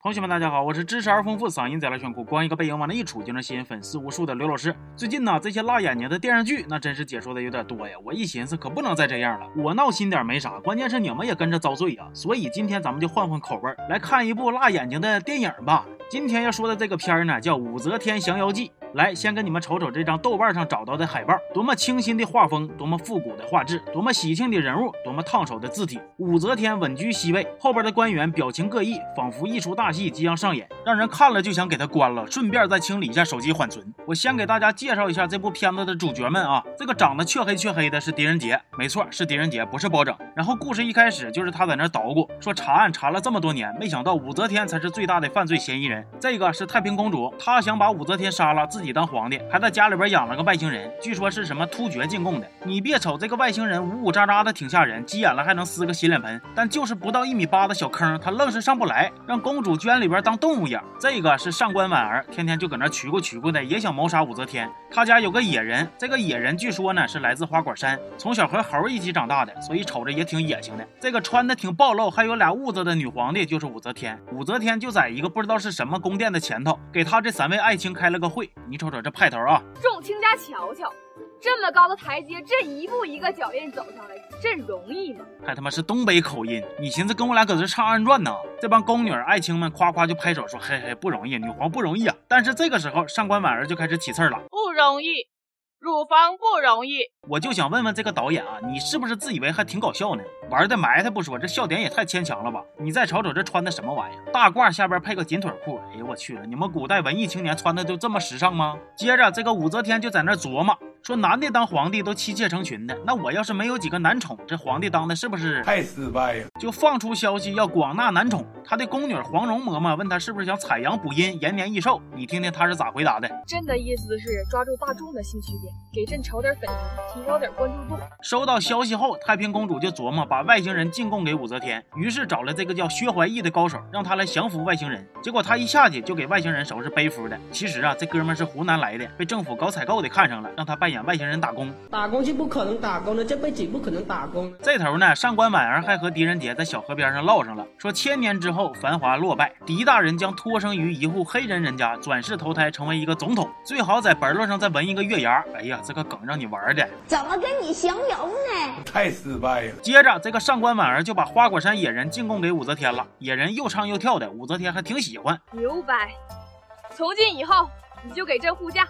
同学们，大家好，我是知识而丰富、嗓音贼拉炫酷、光一个背影往那一杵就能吸引粉丝无数的刘老师。最近呢，这些辣眼睛的电视剧那真是解说的有点多呀。我一寻思，可不能再这样了。我闹心点没啥，关键是你们也跟着遭罪呀。所以今天咱们就换换口味，来看一部辣眼睛的电影吧。今天要说的这个片儿呢，叫《武则天降妖记》。来，先给你们瞅瞅这张豆瓣上找到的海报，多么清新的画风，多么复古的画质，多么喜庆的人物，多么烫手的字体。武则天稳居西位，后边的官员表情各异，仿佛一出大戏即将上演，让人看了就想给他关了，顺便再清理一下手机缓存。我先给大家介绍一下这部片子的主角们啊，这个长得黢黑黢黑的是狄仁杰，没错，是狄仁杰，不是包拯。然后故事一开始就是他在那捣鼓，说查案查了这么多年，没想到武则天才是最大的犯罪嫌疑人。这个是太平公主，她想把武则天杀了，自自己当皇帝，还在家里边养了个外星人，据说是什么突厥进贡的。你别瞅这个外星人呜呜喳喳的挺吓人，急眼了还能撕个洗脸盆，但就是不到一米八的小坑，他愣是上不来，让公主圈里边当动物养。这个是上官婉儿，天天就搁那取过取过的，也想谋杀武则天。他家有个野人，这个野人据说呢是来自花果山，从小和猴一起长大的，所以瞅着也挺野性的。这个穿的挺暴露，还有俩痦子的女皇帝就是武则天。武则天就在一个不知道是什么宫殿的前头，给他这三位爱卿开了个会。你瞅瞅这派头啊！众卿家瞧瞧，这么高的台阶，这一步一个脚印走上来，这容易吗？还他妈是东北口音！你寻思跟我俩搁这唱二人转呢？这帮宫女爱卿们夸夸就拍手说：“嘿嘿，不容易，女皇不容易啊！”但是这个时候，上官婉儿就开始起刺儿了：“不容易。”乳房不容易，我就想问问这个导演啊，你是不是自以为还挺搞笑呢？玩的埋汰不说，这笑点也太牵强了吧？你再瞅瞅这穿的什么玩意儿？大褂下边配个紧腿裤，哎呀我去了！你们古代文艺青年穿的就这么时尚吗？接着这个武则天就在那琢磨。说男的当皇帝都妻妾成群的，那我要是没有几个男宠，这皇帝当的是不是太失败呀？就放出消息要广纳男宠。他的宫女黄蓉嬷嬷问他是不是想采阳补阴、延年益寿，你听听他是咋回答的？朕的意思是抓住大众的兴趣点，给朕炒点粉提高点关注度。收到消息后，太平公主就琢磨把外星人进贡给武则天，于是找了这个叫薛怀义的高手，让他来降服外星人。结果他一下去就给外星人收拾背夫的。其实啊，这哥们是湖南来的，被政府搞采购的看上了，让他扮演外星人打工。打工是不可能打工的，这辈子不可能打工。这头呢，上官婉儿还和狄仁杰在小河边上唠上了，说千年之后繁华落败，狄大人将托生于一户黑人人家，转世投胎成为一个总统，最好在本络上再纹一个月牙。哎呀，这个梗让你玩的，怎么跟你形容呢？太失败了。接着，这个上官婉儿就把花果山野人进贡给武则天了，野人又唱又跳的，武则天还挺喜欢。牛掰！从今以后，你就给朕护驾。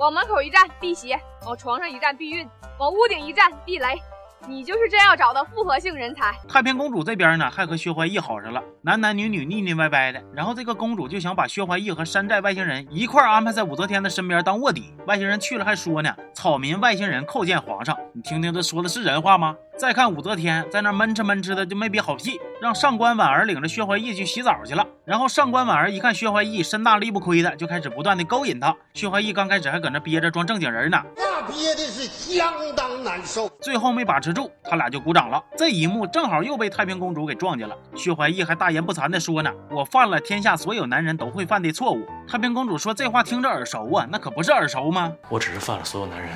往门口一站避邪，往床上一站避孕，往屋顶一站避雷。你就是真要找到复合性人才。太平公主这边呢，还和薛怀义好上了，男男女女腻腻歪歪的。然后这个公主就想把薛怀义和山寨外星人一块安排在武则天的身边当卧底。外星人去了还说呢，草民外星人叩见皇上。你听听这说的是人话吗？再看武则天在那闷哧闷哧的就没憋好屁，让上官婉儿领着薛怀义去洗澡去了。然后上官婉儿一看薛怀义身大力不亏的，就开始不断的勾引他。薛怀义刚开始还搁那憋着装正经人呢，那憋的是相当难受。最后没把持住，他俩就鼓掌了。这一幕正好又被太平公主给撞见了。薛怀义还大言不惭的说呢：“我犯了天下所有男人都会犯的错误。”太平公主说：“这话听着耳熟啊，那可不是耳熟吗？我只是犯了所有男人。”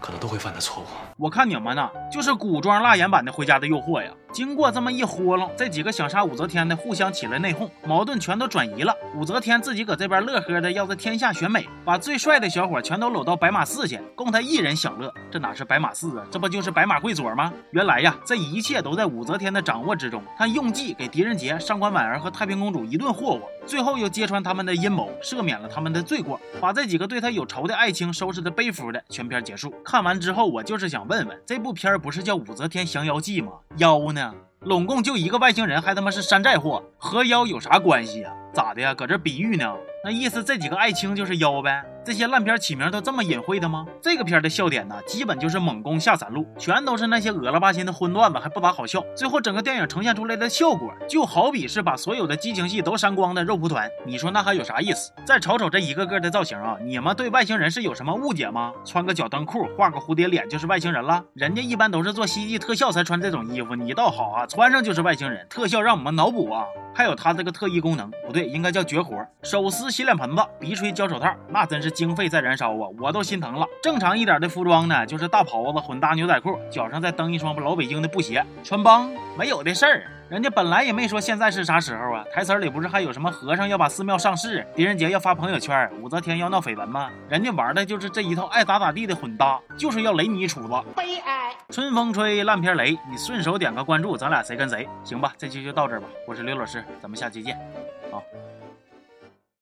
可能都会犯的错误。我看你们呢，就是古装辣眼版的《回家的诱惑》呀。经过这么一豁楞，这几个想杀武则天的互相起了内讧，矛盾全都转移了。武则天自己搁这边乐呵的要在天下选美，把最帅的小伙全都搂到白马寺去，供他一人享乐。这哪是白马寺啊？这不就是白马会所吗？原来呀，这一切都在武则天的掌握之中。他用计给狄仁杰、上官婉儿和太平公主一顿霍霍，最后又揭穿他们的阴谋，赦免了他们的罪过，把这几个对他有仇的爱卿收拾的背服的。全片结束。看完之后，我就是想问问，这部片不是叫《武则天降妖记》吗？妖呢？拢共就一个外星人，还他妈是山寨货，和妖有啥关系呀？咋的呀？搁这比喻呢？那意思这几个爱卿就是妖呗？这些烂片起名都这么隐晦的吗？这个片的笑点呢，基本就是猛攻下三路，全都是那些恶了吧心的荤段子，还不咋好笑。最后整个电影呈现出来的效果，就好比是把所有的激情戏都删光的肉蒲团。你说那还有啥意思？再瞅瞅这一个个的造型啊，你们对外星人是有什么误解吗？穿个脚蹬裤，画个蝴蝶脸就是外星人了？人家一般都是做 CG 特效才穿这种衣服，你倒好啊，穿上就是外星人，特效让我们脑补啊。还有他这个特异功能，不对，应该叫绝活，手撕洗脸盆子，鼻吹胶手套，那真是经费在燃烧啊，我都心疼了。正常一点的服装呢，就是大袍子、混搭牛仔裤，脚上再蹬一双老北京的布鞋，穿帮没有的事儿。人家本来也没说现在是啥时候啊，台词里不是还有什么和尚要把寺庙上市，狄仁杰要发朋友圈，武则天要闹绯闻吗？人家玩的就是这一套爱咋咋地的混搭，就是要雷你一杵子。悲哀。春风吹，烂片雷，你顺手点个关注，咱俩谁跟谁？行吧，这期就到这儿吧。我是刘老师，咱们下期见，啊。